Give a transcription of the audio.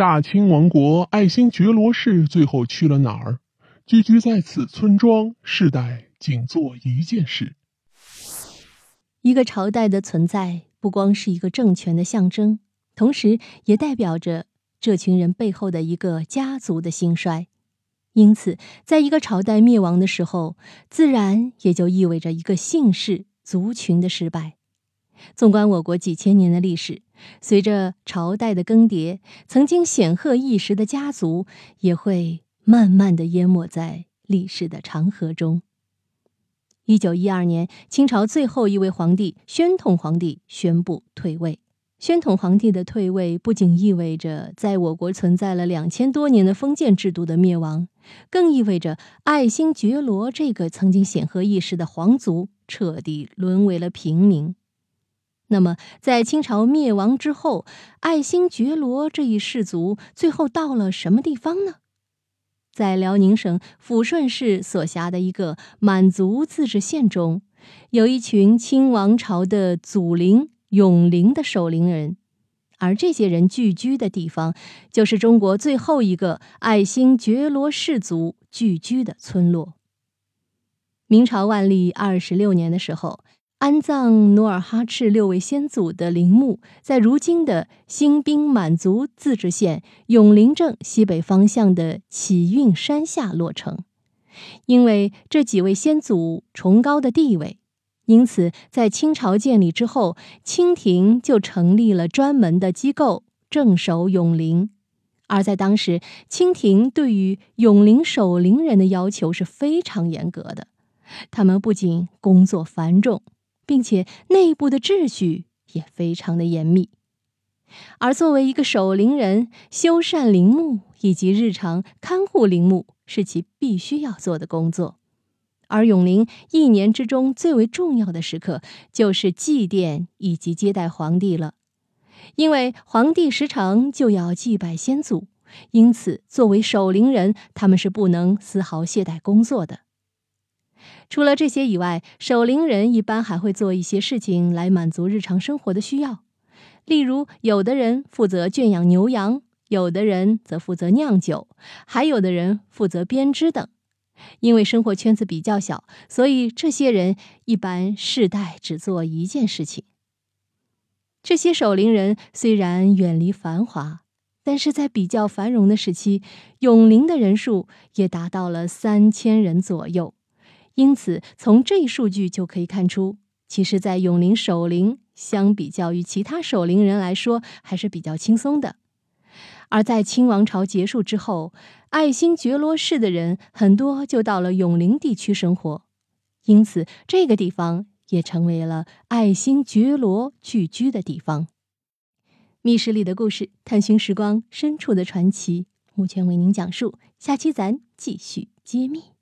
大清王国爱新觉罗氏最后去了哪儿？聚居在此村庄，世代仅做一件事。一个朝代的存在，不光是一个政权的象征，同时也代表着这群人背后的一个家族的兴衰。因此，在一个朝代灭亡的时候，自然也就意味着一个姓氏族群的失败。纵观我国几千年的历史，随着朝代的更迭，曾经显赫一时的家族也会慢慢的淹没在历史的长河中。一九一二年，清朝最后一位皇帝宣统皇帝宣布退位。宣统皇帝的退位，不仅意味着在我国存在了两千多年的封建制度的灭亡，更意味着爱新觉罗这个曾经显赫一时的皇族彻底沦为了平民。那么，在清朝灭亡之后，爱新觉罗这一氏族最后到了什么地方呢？在辽宁省抚顺市所辖的一个满族自治县中，有一群清王朝的祖陵。永陵的守陵人，而这些人聚居的地方，就是中国最后一个爱新觉罗氏族聚居的村落。明朝万历二十六年的时候，安葬努尔哈赤六位先祖的陵墓，在如今的新宾满族自治县永陵镇西北方向的启运山下落成。因为这几位先祖崇高的地位。因此，在清朝建立之后，清廷就成立了专门的机构镇守永陵。而在当时，清廷对于永陵守陵人的要求是非常严格的，他们不仅工作繁重，并且内部的秩序也非常的严密。而作为一个守陵人，修缮陵墓以及日常看护陵墓是其必须要做的工作。而永陵一年之中最为重要的时刻，就是祭奠以及接待皇帝了，因为皇帝时常就要祭拜先祖，因此作为守陵人，他们是不能丝毫懈怠工作的。除了这些以外，守陵人一般还会做一些事情来满足日常生活的需要，例如，有的人负责圈养牛羊，有的人则负责酿酒，还有的人负责编织等。因为生活圈子比较小，所以这些人一般世代只做一件事情。这些守陵人虽然远离繁华，但是在比较繁荣的时期，永陵的人数也达到了三千人左右。因此，从这一数据就可以看出，其实，在永陵守陵相比较于其他守陵人来说，还是比较轻松的。而在清王朝结束之后，爱新觉罗氏的人很多就到了永陵地区生活，因此这个地方也成为了爱新觉罗聚居的地方。密室里的故事，探寻时光深处的传奇，目前为您讲述，下期咱继续揭秘。